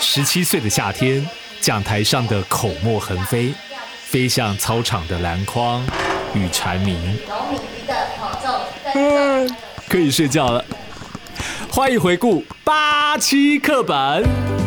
十七岁的夏天，讲台上的口沫横飞，飞向操场的篮筐与蝉鸣。嗯，可以睡觉了。欢迎回顾八七课本。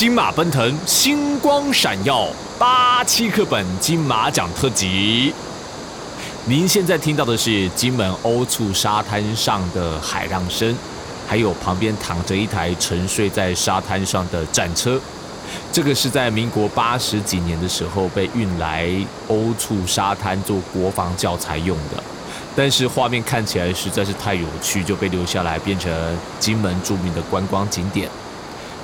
金马奔腾，星光闪耀，八七课本金马奖特辑。您现在听到的是金门欧处沙滩上的海浪声，还有旁边躺着一台沉睡在沙滩上的战车。这个是在民国八十几年的时候被运来欧处沙滩做国防教材用的，但是画面看起来实在是太有趣，就被留下来变成金门著名的观光景点。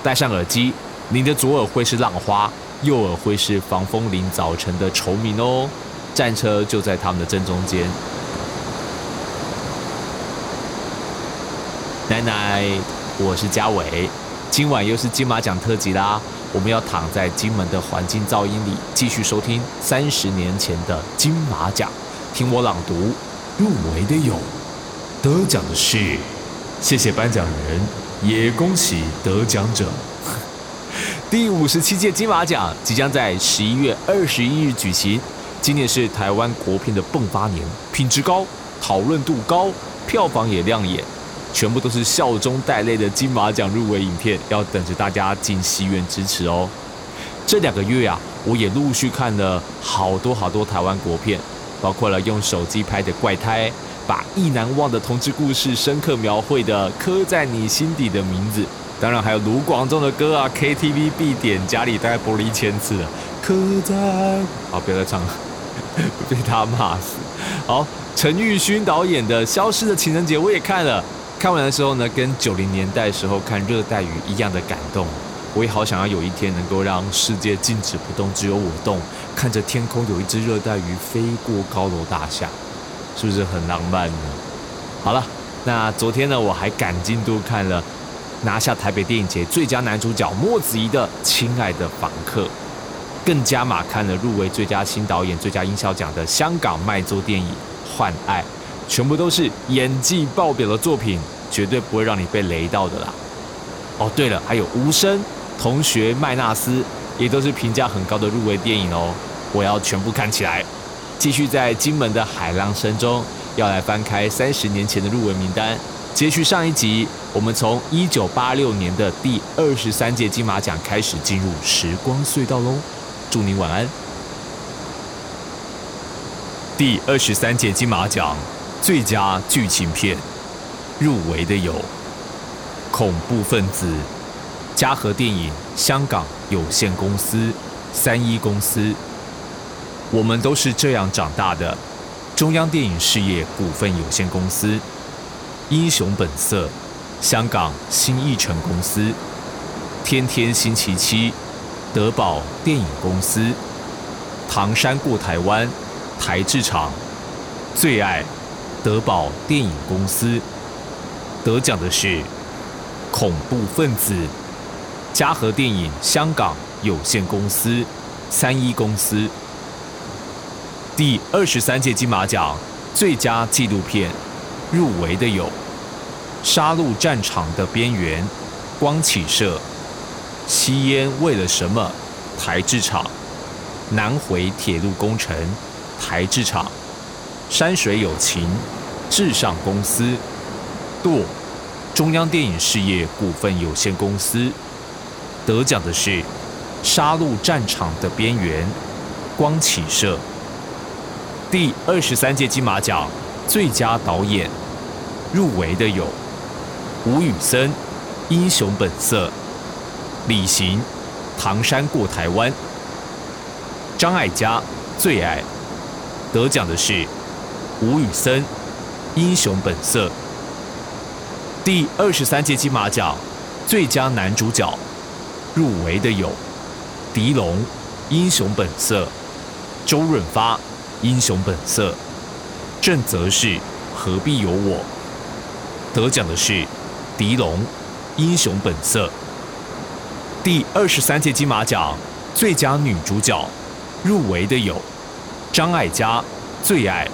戴上耳机。你的左耳会是浪花，右耳会是防风林早晨的虫鸣哦。战车就在他们的正中间。奶奶，我是嘉伟，今晚又是金马奖特辑啦。我们要躺在金门的环境噪音里，继续收听三十年前的金马奖。听我朗读，入围的有，得奖的是，谢谢颁奖人，也恭喜得奖者。第五十七届金马奖即将在十一月二十一日举行。今年是台湾国片的迸发年，品质高，讨论度高，票房也亮眼，全部都是笑中带泪的金马奖入围影片，要等着大家进戏院支持哦。这两个月啊，我也陆续看了好多好多台湾国片，包括了用手机拍的怪胎，把意难忘的同志故事深刻描绘的刻在你心底的名字。当然还有卢广仲的歌啊，KTV 必点，家里大概播了一千次了。刻在……好，不要再唱了，被他骂死。好，陈玉勋导演的《消失的情人节》我也看了，看完的时候呢，跟九零年代时候看《热带雨》一样的感动。我也好想要有一天能够让世界静止不动，只有我动，看着天空有一只热带鱼飞过高楼大厦，是不是很浪漫呢？好了，那昨天呢，我还赶进度看了。拿下台北电影节最佳男主角莫子仪的《亲爱的访客》，更加马看了入围最佳新导演、最佳音效奖的香港卖座电影《换爱》，全部都是演技爆表的作品，绝对不会让你被雷到的啦。哦，对了，还有《无声》、《同学麦纳斯》，也都是评价很高的入围电影哦。我要全部看起来，继续在金门的海浪声中，要来翻开三十年前的入围名单。接续上一集，我们从一九八六年的第二十三届金马奖开始进入时光隧道喽。祝您晚安。第二十三届金马奖最佳剧情片入围的有《恐怖分子》、嘉禾电影香港有限公司、三一公司。我们都是这样长大的，中央电影事业股份有限公司。英雄本色，香港新艺城公司，天天星期七，德宝电影公司，唐山过台湾，台制厂，最爱，德宝电影公司，得奖的是恐怖分子，嘉禾电影香港有限公司，三一公司，第二十三届金马奖最佳纪录片。入围的有《杀戮战场的边缘》、光启社、吸烟为了什么？台制厂、南回铁路工程台制厂、山水有情至上公司、舵中央电影事业股份有限公司。得奖的是《杀戮战场的边缘》光启社。第二十三届金马奖最佳导演入围的有吴宇森《英雄本色》，李行《唐山过台湾》。张艾嘉最爱得奖的是吴宇森《英雄本色》。第二十三届金马奖最佳男主角入围的有狄龙《英雄本色》，周润发《英雄本色》，正则是何必有我？得奖的是狄龙《英雄本色》。第二十三届金马奖最佳女主角。入围的有张艾嘉《最爱》，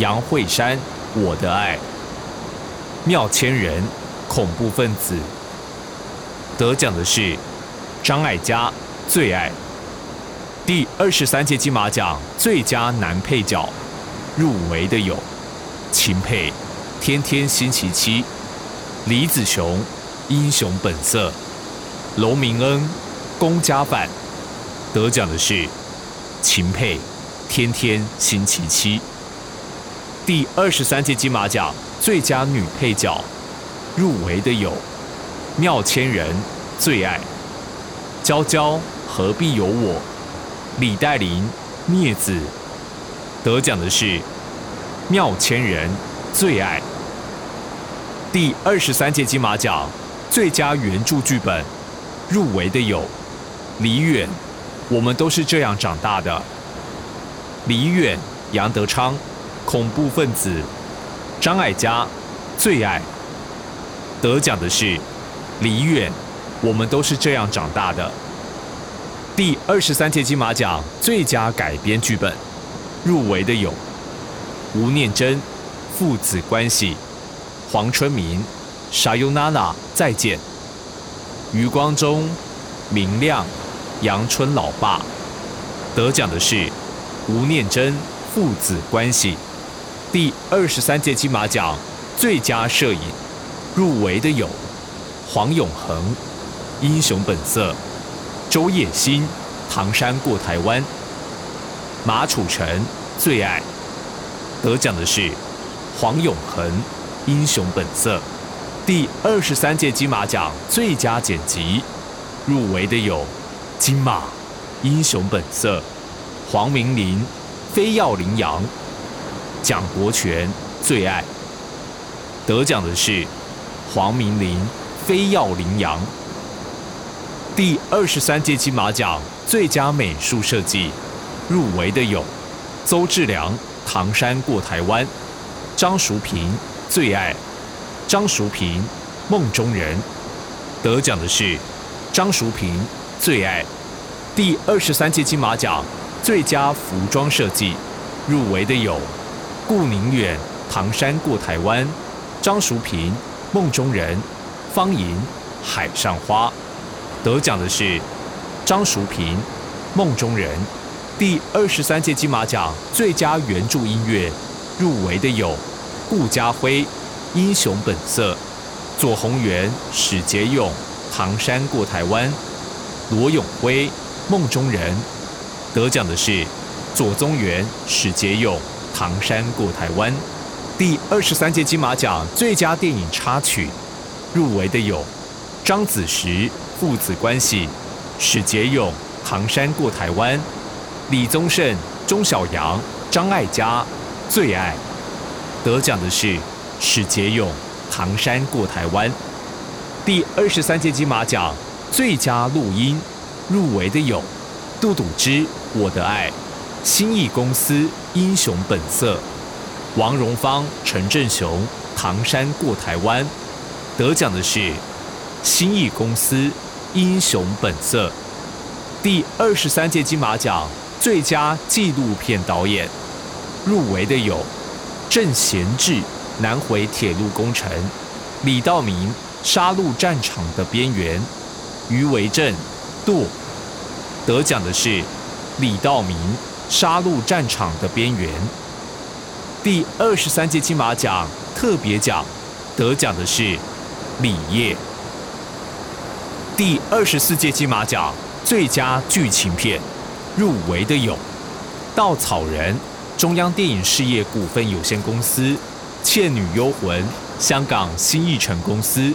杨慧珊《我的爱》，妙千人《恐怖分子》。得奖的是张艾嘉《最爱》。第二十三届金马奖最佳男配角入围的有秦沛《天天星期七》，李子雄《英雄本色》，娄明恩《公家饭》。得奖的是。秦沛，天天星期七。第二十三届金马奖最佳女配角入围的有妙千人最爱，娇娇何必有我，李黛玲镊子。得奖的是妙千人最爱。第二十三届金马奖最佳原著剧本入围的有李远。我们都是这样长大的。李远、杨德昌，恐怖分子；张艾嘉，最爱。得奖的是李远。我们都是这样长大的。第二十三届金马奖最佳改编剧本入围的有吴念真《父子关系》，黄春明《沙尤娜娜再见》，余光中明亮。阳春老爸得奖的是吴念真父子关系。第二十三届金马奖最佳摄影入围的有黄永恒《英雄本色》，周叶星唐山过台湾》，马楚成最爱得奖的是黄永恒《英雄本色》。第二十三届金马奖最佳剪辑入围的有。金马，英雄本色，黄明林，非要羚羊，蒋国权最爱。得奖的是黄明林，非要羚羊。第二十三届金马奖最佳美术设计入围的有邹志良，《唐山过台湾》，张淑平最爱，张淑平，梦中人。得奖的是张淑平。最爱第二十三届金马奖最佳服装设计入围的有顾宁远《唐山过台湾》，张淑平《梦中人》，方莹《海上花》。得奖的是张淑平《梦中人》。第二十三届金马奖最佳原著音乐入围的有顾家辉《英雄本色》，左宏元《史杰勇》《唐山过台湾》。罗永辉《梦中人》得奖的是左宗元、史杰勇《唐山过台湾》。第二十三届金马奖最佳电影插曲入围的有张子时《父子关系》、史杰勇《唐山过台湾》、李宗盛、钟晓阳、张艾嘉《最爱》。得奖的是史杰勇《唐山过台湾》。第二十三届金马奖。最佳录音入围的有杜笃之《我的爱》，新艺公司《英雄本色》，王荣芳、陈振雄《唐山过台湾》。得奖的是新艺公司《英雄本色》。第二十三届金马奖最佳纪录片导演入围的有郑贤志《南回铁路工程》，李道明《杀戮战场的边缘》。余维正，杜得奖的是李道明杀戮战场的边缘。第二十三届金马奖特别奖得奖的是李烨。第二十四届金马奖最佳剧情片入围的有《稻草人》中央电影事业股份有限公司、《倩女幽魂》香港新艺城公司、《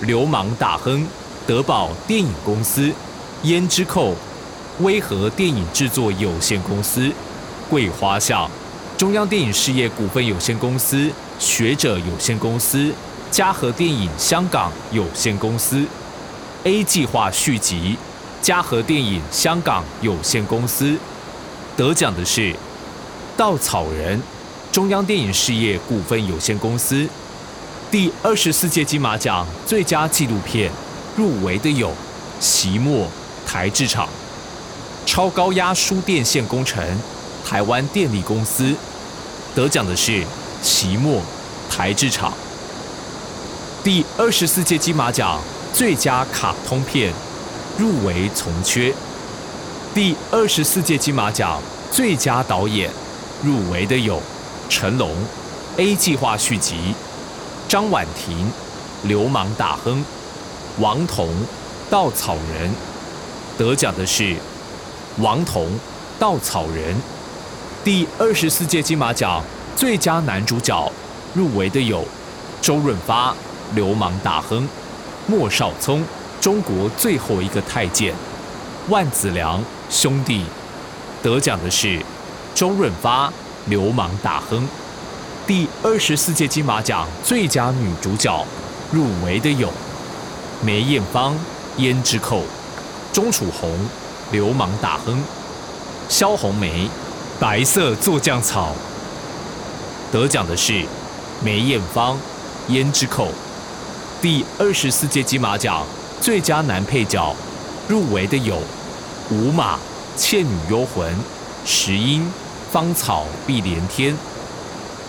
流氓大亨》德宝电影公司、《胭脂扣》威和电影制作有限公司、《桂花巷》中央电影事业股份有限公司、学者有限公司、嘉禾电影香港有限公司、A 计划续集、嘉禾电影香港有限公司。得奖的是。稻草人，中央电影事业股份有限公司，第二十四届金马奖最佳纪录片入围的有《席墨台制厂》、超高压输电线工程、台湾电力公司。得奖的是《席墨台制厂》。第二十四届金马奖最佳卡通片入围从缺。第二十四届金马奖最佳导演。入围的有成龙，《A 计划续集》，张婉婷，《流氓大亨》，王童，《稻草人》。得奖的是王童，《稻草人》。第二十四届金马奖最佳男主角入围的有周润发，《流氓大亨》，莫少聪，《中国最后一个太监》，万梓良兄弟。得奖的是。周润发，流氓大亨。第二十四届金马奖最佳女主角入围的有梅艳芳，《胭脂扣》；钟楚红，《流氓大亨》；萧红梅，《白色做酱草》。得奖的是梅艳芳，《胭脂扣》。第二十四届金马奖最佳男配角入围的有吴马，《倩女幽魂》。石英，芳草碧连天；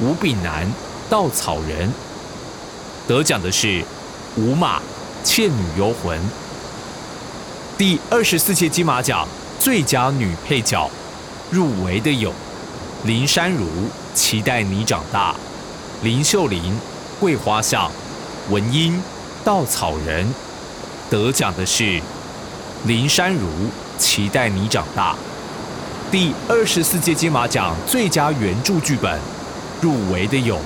吴炳南，稻草人。得奖的是吴马，《倩女幽魂》。第二十四届金马奖最佳女配角入围的有林珊如，《期待你长大》；林秀玲，《桂花巷》；文英，《稻草人》。得奖的是林珊如，《期待你长大》。第二十四届金马奖最佳原著剧本入围的有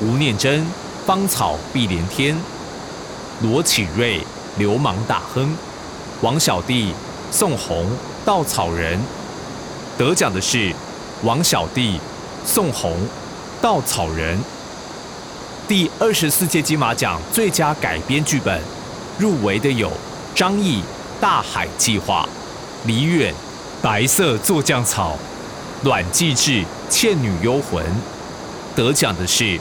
吴念真《芳草碧连天》，罗启瑞《流氓大亨》，王小弟宋红《稻草人》。得奖的是王小弟宋红《稻草人》。第二十四届金马奖最佳改编剧本入围的有张译《大海计划》，李远。白色做酱草，阮继志《倩女幽魂》得奖的是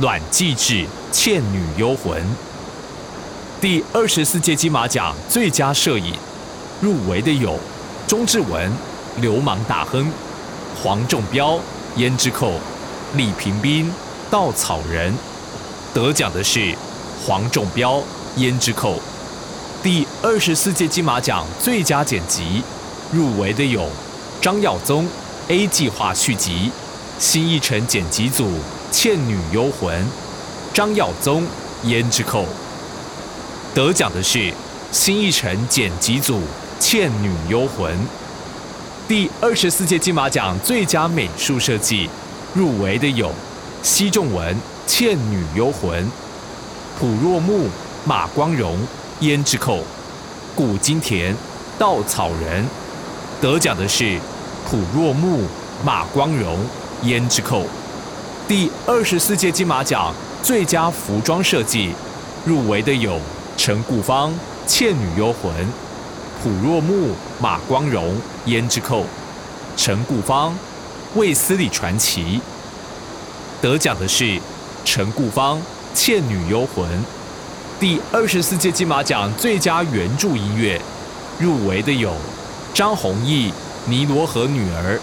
阮继志《倩女幽魂》。第二十四届金马奖最佳摄影入围的有钟志文《流氓大亨》，黄仲标《胭脂扣》，李平斌《稻草人》。得奖的是黄仲标《胭脂扣》。第二十四届金马奖最佳剪辑。入围的有张耀宗《A 计划续集》，新艺城剪辑组《倩女幽魂》，张耀宗《胭脂扣》。得奖的是新艺城剪辑组《倩女幽魂》。第二十四届金马奖最佳美术设计入围的有奚仲文《倩女幽魂》，朴若木、马光荣《胭脂扣》，古金田《稻草人》。得奖的是朴若木、马光荣《胭脂扣》。第二十四届金马奖最佳服装设计入围的有陈顾芳《倩女幽魂》，朴若木、马光荣《胭脂扣》，陈顾芳《卫斯理传奇》。得奖的是陈顾芳《倩女幽魂》。第二十四届金马奖最佳原著音乐入围的有。张弘毅《尼罗河女儿》，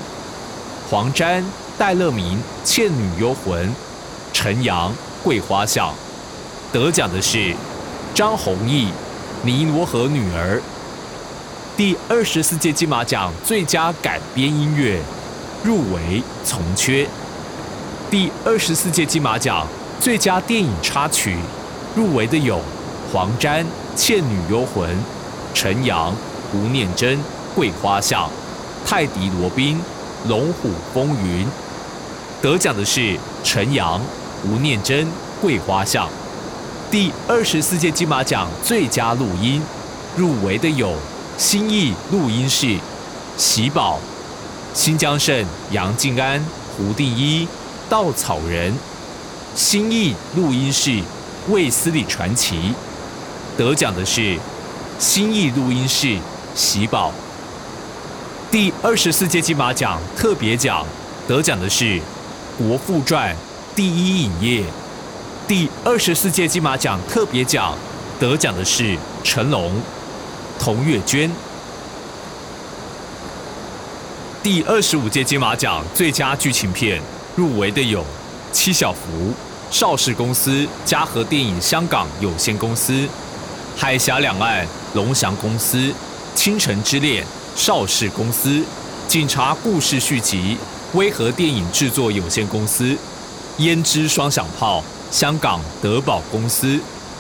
黄沾、戴乐明《倩女幽魂》，陈阳《桂花巷》。得奖的是张弘毅《尼罗河女儿》。第二十四届金马奖最佳改编音乐入围从缺。第二十四届金马奖最佳电影插曲入围的有黄沾《倩女幽魂》、陈阳、吴念真《桂花巷》、泰迪罗宾《龙虎风云》。得奖的是陈阳、吴念真《桂花巷》。第二十四届金马奖最佳录音入围的有。新义录音室，喜宝，新疆盛杨静安、胡定一，稻草人，新义录音室，卫斯理传奇，得奖的是新义录音室，喜宝。第二十四届金马奖特别奖得奖的是国父传第一影业。第二十四届金马奖特别奖得奖的是成龙。童月娟。第二十五届金马奖最佳剧情片入围的有《七小福》、邵氏公司嘉禾电影香港有限公司、《海峡两岸》龙翔公司、《倾城之恋》邵氏公司、《警察故事续集》威和电影制作有限公司、《胭脂双响炮》香港德宝公司、《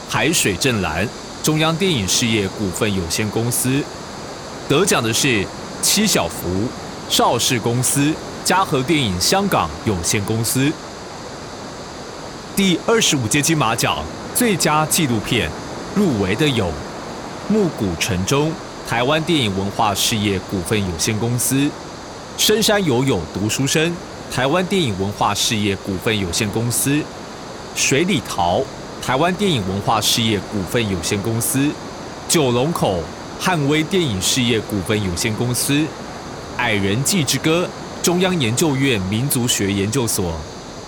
海水正蓝》。中央电影事业股份有限公司得奖的是七小福邵氏公司嘉禾电影香港有限公司。第二十五届金马奖最佳纪录片入围的有《暮鼓晨钟》台湾电影文化事业股份有限公司、《深山游泳读书生》台湾电影文化事业股份有限公司、《水里桃》。台湾电影文化事业股份有限公司、九龙口汉威电影事业股份有限公司、矮人记之歌中央研究院民族学研究所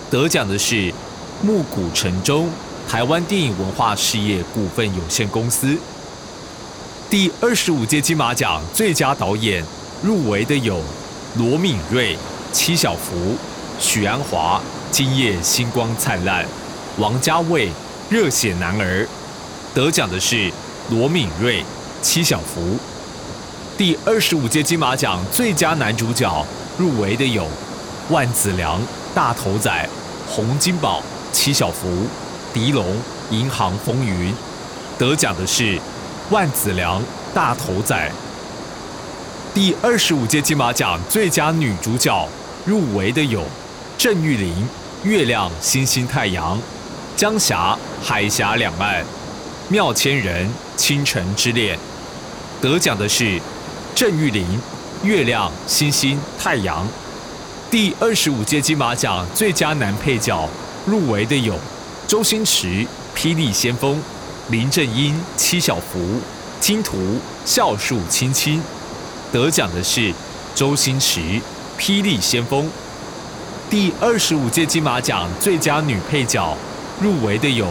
得奖的是《暮鼓晨钟》台湾电影文化事业股份有限公司。第二十五届金马奖最佳导演入围的有罗敏瑞、戚小福、许鞍华《今夜星光灿烂》、王家卫。热血男儿得奖的是罗敏瑞、戚小福。第二十五届金马奖最佳男主角入围的有万梓良、大头仔、洪金宝、戚小福、狄龙、银行风云。得奖的是万梓良、大头仔。第二十五届金马奖最佳女主角入围的有郑玉玲、月亮、星星、太阳。江霞，海峡两岸，妙千人，倾城之恋，得奖的是郑玉玲，月亮、星星、太阳。第二十五届金马奖最佳男配角入围的有周星驰，《霹雳先锋》，林正英，七小福，金图，孝树青青。得奖的是周星驰，《霹雳先锋》。第二十五届金马奖最佳女配角。入围的有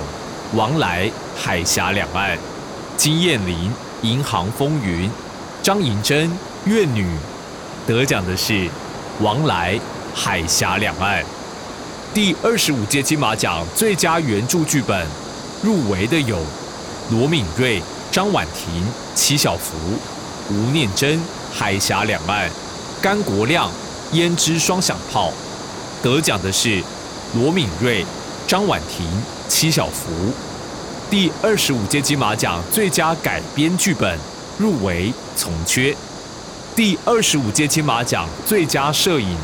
王来《海峡两岸》、金燕玲《银行风云》、张银珍《怨女》。得奖的是王来《海峡两岸》。第二十五届金马奖最佳原著剧本入围的有罗敏瑞、张婉婷、戚小福、吴念真《海峡两岸》、甘国亮《胭脂双响炮》。得奖的是罗敏瑞。张婉婷、戚小福，第二十五届金马奖最佳改编剧本入围从缺。第二十五届金马奖最佳摄影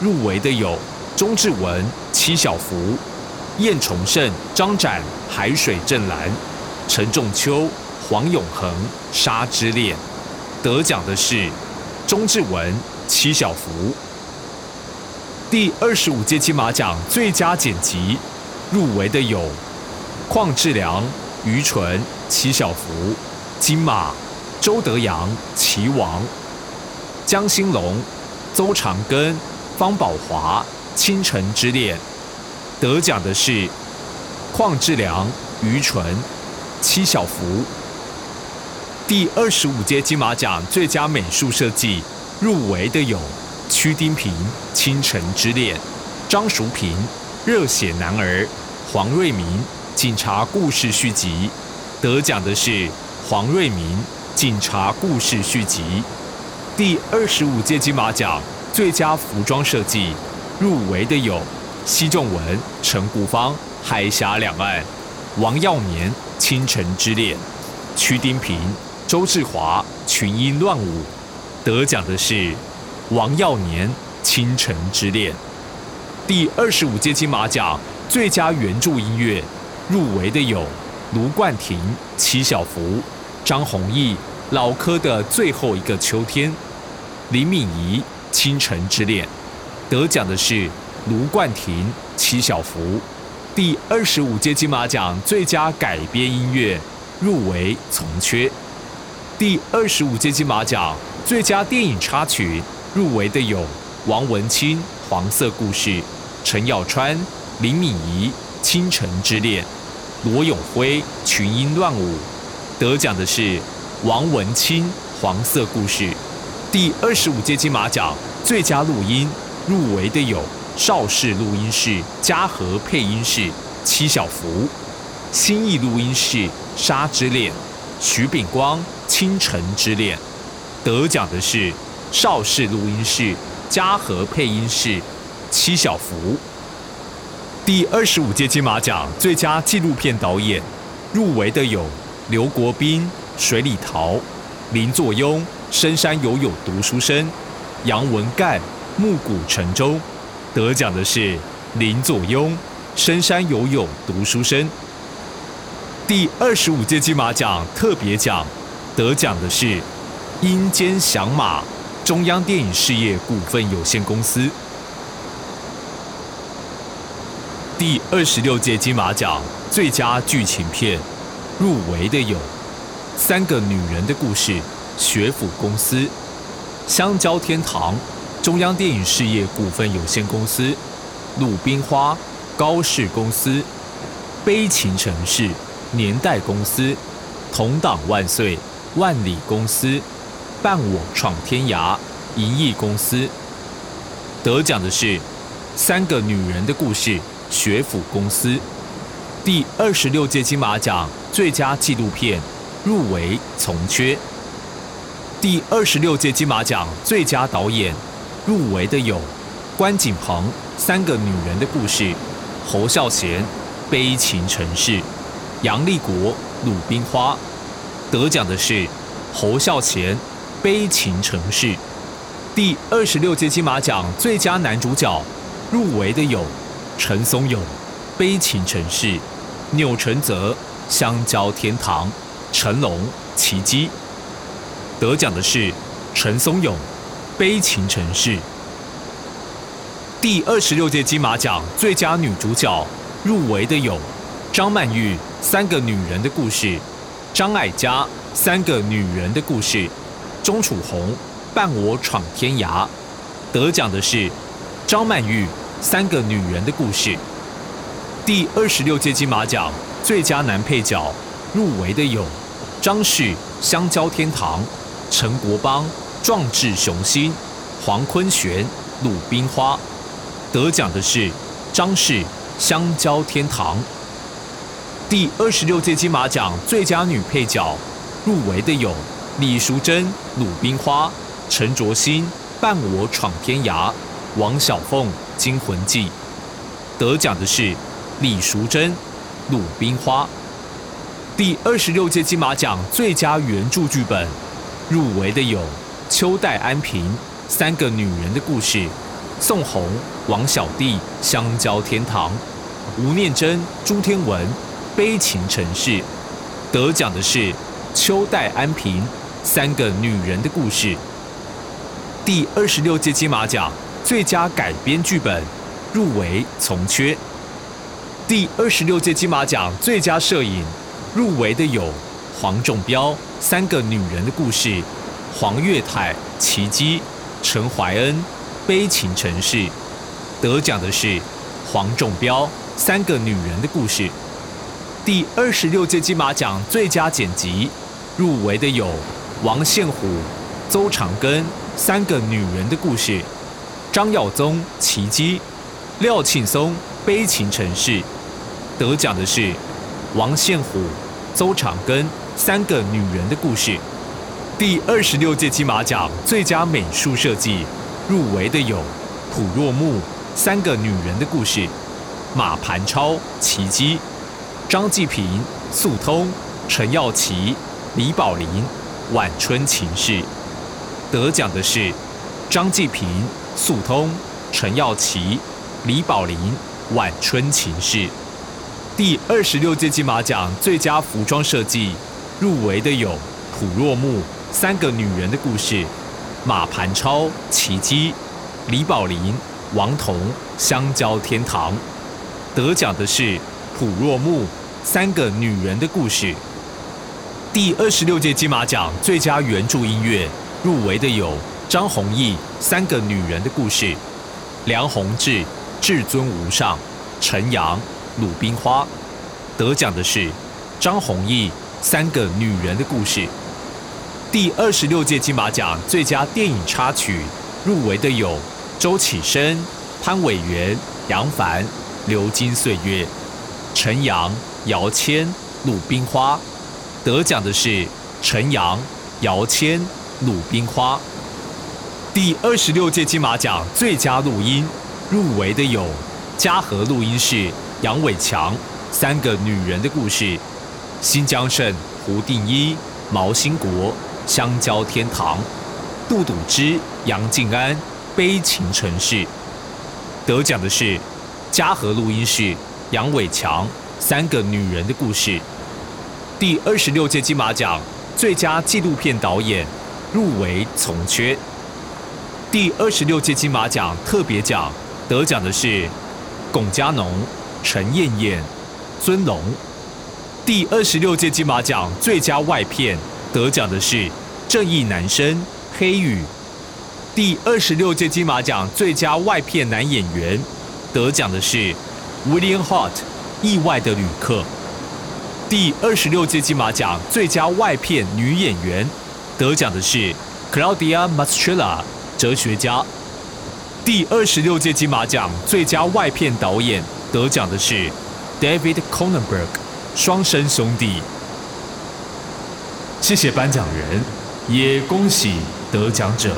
入围的有钟志文、戚小福、燕崇盛、张展《海水正蓝》、陈仲秋、黄永恒《沙之恋》。得奖的是钟志文、戚小福。第二十五届金马奖最佳剪辑。入围的有邝志良、于纯、齐小福、金马、周德阳、齐王、江兴龙、邹长庚、方宝华《倾城之恋》。得奖的是邝志良、于纯、戚小福。第二十五届金马奖最佳美术设计入围的有屈丁平《倾城之恋》、张淑平《热血男儿》。黄瑞明《警察故事续集》得奖的是黄瑞明《警察故事续集》。第二十五届金马奖最佳服装设计入围的有奚仲文、陈谷芳《海峡两岸》，王耀年《倾城之恋》，曲丁平、周志华《群英乱舞》。得奖的是王耀年《倾城之恋》。第二十五届金马奖最佳原著音乐入围的有卢冠廷《七小福》，张弘毅《老柯的最后一个秋天》。林敏仪《倾城之恋》得奖的是卢冠廷《七小福》。第二十五届金马奖最佳改编音乐入围《从缺》。第二十五届金马奖最佳电影插曲入围的有王文清《黄色故事》、陈耀川、林敏仪《倾城之恋》、罗永辉《群英乱舞》。得奖的是王文清《黄色故事》。第二十五届金马奖最佳录音入围的有邵氏录音室、嘉禾配音室、七小福；新意录音室《沙之恋》、徐秉光《倾城之恋》。得奖的是邵氏录音室、嘉禾配音室、七小福。第二十五届金马奖最佳纪录片导演入围的有刘国斌、水里桃、林作庸。深山游泳读书生杨文干暮鼓晨钟，得奖的是林作庸。深山游泳读书生。第二十五届金马奖特别奖得奖的是阴间响马中央电影事业股份有限公司。第二十六届金马奖最佳剧情片入围的有《三个女人的故事》。学府公司、香蕉天堂、中央电影事业股份有限公司、鲁冰花、高氏公司、悲情城市、年代公司、同党万岁、万里公司、伴我闯天涯、银翼公司。得奖的是《三个女人的故事》学府公司。第二十六届金马奖最佳纪录片入围从缺。第二十六届金马奖最佳导演入围的有关锦鹏《三个女人的故事》，侯孝贤《悲情城市》，杨立国《鲁冰花》。得奖的是侯孝贤《悲情城市》。第二十六届金马奖最佳男主角入围的有陈松勇《悲情城市》，钮承泽《香蕉天堂》，成龙《奇迹》。得奖的是陈松勇，《悲情城市》。第二十六届金马奖最佳女主角入围的有张曼玉《三个女人的故事》，张艾嘉《三个女人的故事》，钟楚红《伴我闯天涯》。得奖的是张曼玉《三个女人的故事》。第二十六届金马奖最佳男配角入围的有张氏《香蕉天堂》。陈国邦《壮志雄心》，黄坤玄《鲁冰花》，得奖的是张氏《香蕉天堂》。第二十六届金马奖最佳女配角入围的有李淑珍《鲁冰花》，陈卓欣《伴我闯天涯》，王小凤《惊魂记》。得奖的是李淑珍《鲁冰花》。第二十六届金马奖最佳原著剧本。入围的有秋代安平《三个女人的故事》，宋红、王小弟《香蕉天堂》，吴念真、朱天文《悲情城市》。得奖的是秋代安平《三个女人的故事》。第二十六届金马奖最佳改编剧本入围《从缺》。第二十六届金马奖最佳摄影入围的有黄仲标。三个女人的故事，黄月泰《奇迹》，陈怀恩《悲情城市》。得奖的是黄仲标《三个女人的故事》。第二十六届金马奖最佳剪辑入围的有王献虎、邹长庚《三个女人的故事》，张耀宗《奇迹》，廖庆松《悲情城市》。得奖的是王献虎、邹长庚。三个女人的故事。第二十六届金马奖最佳美术设计入围的有普若木《三个女人的故事》、马盘超《奇迹》、张继平《速通》、陈耀琪、李宝林《晚春情事》。得奖的是张继平《速通》、陈耀琪、李宝林《晚春情事》。第二十六届金马奖最佳服装设计入围的有普若木。三个女人的故事，马盘超奇迹，李宝林、王彤香蕉天堂，得奖的是普若木三个女人的故事。第二十六届金马奖最佳原著音乐入围的有张弘毅三个女人的故事，梁宏志至尊无上，陈阳鲁冰花，得奖的是张弘毅三个女人的故事。第二十六届金马奖最佳电影插曲入围的有周启生、潘伟元、杨凡《流金岁月》、陈阳、姚谦《鲁冰花》。得奖的是陈阳、姚谦《鲁冰花》。第二十六届金马奖最佳录音入围的有嘉禾录音室杨伟强《三个女人的故事》、新疆胜胡定一、毛兴国。香蕉天堂，杜笃之、杨静安《悲情城市》得奖的是嘉禾录音室杨伟强《三个女人的故事》。第二十六届金马奖最佳纪录片导演入围从缺。第二十六届金马奖特别奖得奖的是龚嘉农、陈燕燕、尊龙。第二十六届金马奖最佳外片。得奖的是《正义男生》黑羽，第二十六届金马奖最佳外片男演员，得奖的是 William Hart《意外的旅客》。第二十六届金马奖最佳外片女演员，得奖的是 Claudia Mastrella《哲学家》。第二十六届金马奖最佳外片导演，得奖的是 David Cronenberg《双生兄弟》。谢谢颁奖人，也恭喜得奖者。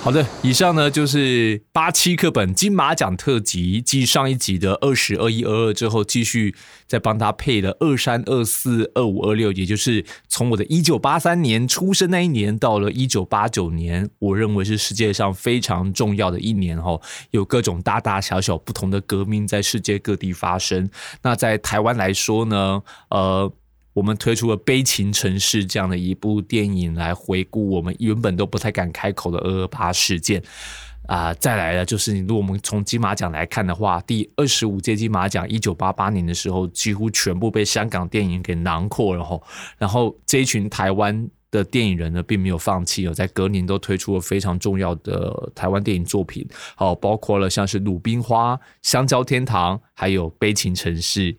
好的，以上呢就是八七课本金马奖特辑，继上一集的二十二一二二之后，继续再帮他配了二三二四二五二六，也就是从我的一九八三年出生那一年到了一九八九年，我认为是世界上非常重要的一年哈，有各种大大小小不同的革命在世界各地发生。那在台湾来说呢，呃。我们推出了《悲情城市》这样的一部电影来回顾我们原本都不太敢开口的二二八事件啊！再来了，就是如果我们从金马奖来看的话，第二十五届金马奖一九八八年的时候，几乎全部被香港电影给囊括了吼。然后这一群台湾的电影人呢，并没有放弃哦，在隔年都推出了非常重要的台湾电影作品，好，包括了像是《鲁冰花》《香蕉天堂》还有《悲情城市》。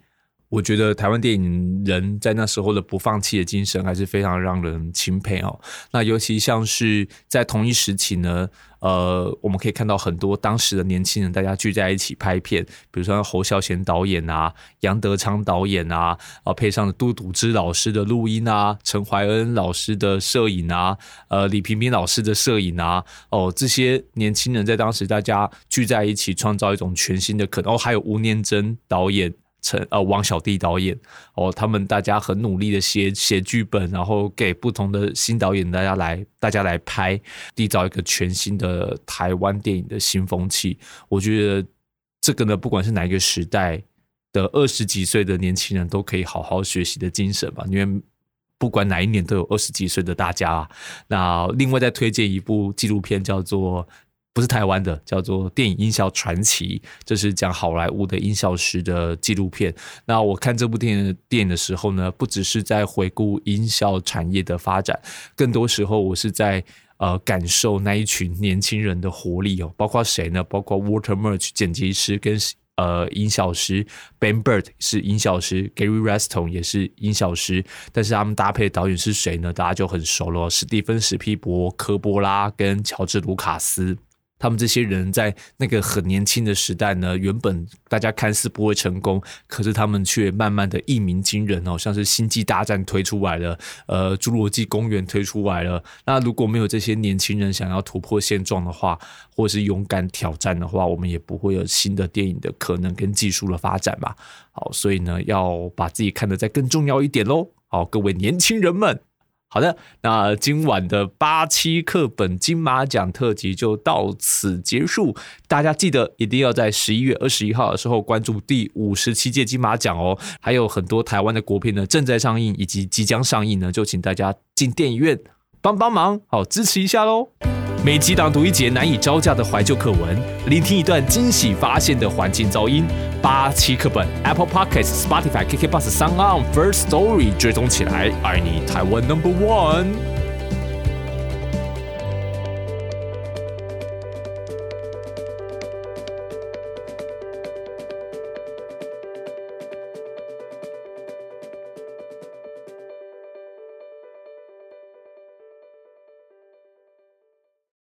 我觉得台湾电影人在那时候的不放弃的精神还是非常让人钦佩哦。那尤其像是在同一时期呢，呃，我们可以看到很多当时的年轻人，大家聚在一起拍片，比如说侯孝贤导演啊、杨德昌导演啊，啊，配上杜笃之老师的录音啊、陈怀恩老师的摄影啊、呃，李平平老师的摄影啊，哦，这些年轻人在当时大家聚在一起，创造一种全新的可能。哦，还有吴念真导演。陈呃，王小弟导演哦，他们大家很努力的写写剧本，然后给不同的新导演大家来大家来拍，缔造一个全新的台湾电影的新风气。我觉得这个呢，不管是哪一个时代的二十几岁的年轻人，都可以好好学习的精神吧。因为不管哪一年都有二十几岁的大家。那另外再推荐一部纪录片，叫做。不是台湾的，叫做《电影音效传奇》，这是讲好莱坞的音效师的纪录片。那我看这部电影电影的时候呢，不只是在回顾音效产业的发展，更多时候我是在呃感受那一群年轻人的活力哦。包括谁呢？包括 Water Merch 剪辑师跟呃音效师 Ben Bird 是音效师，Gary Reston 也是音效师。但是他们搭配的导演是谁呢？大家就很熟了，史蒂芬史皮伯、科波拉跟乔治卢卡斯。他们这些人在那个很年轻的时代呢，原本大家看似不会成功，可是他们却慢慢的一鸣惊人哦，像是星际大战推出来了，呃，侏罗纪公园推出来了。那如果没有这些年轻人想要突破现状的话，或是勇敢挑战的话，我们也不会有新的电影的可能跟技术的发展吧。好，所以呢，要把自己看得再更重要一点喽。好，各位年轻人们。好的，那今晚的八七课本金马奖特辑就到此结束。大家记得一定要在十一月二十一号的时候关注第五十七届金马奖哦。还有很多台湾的国片呢正在上映以及即将上映呢，就请大家进电影院帮帮忙，好支持一下喽。每集朗读一节难以招架的怀旧课文，聆听一段惊喜发现的环境噪音。八期课本，Apple Podcasts、Spotify、KK Bus、Sound On、First Story 追踪起来，爱你台湾 Number One。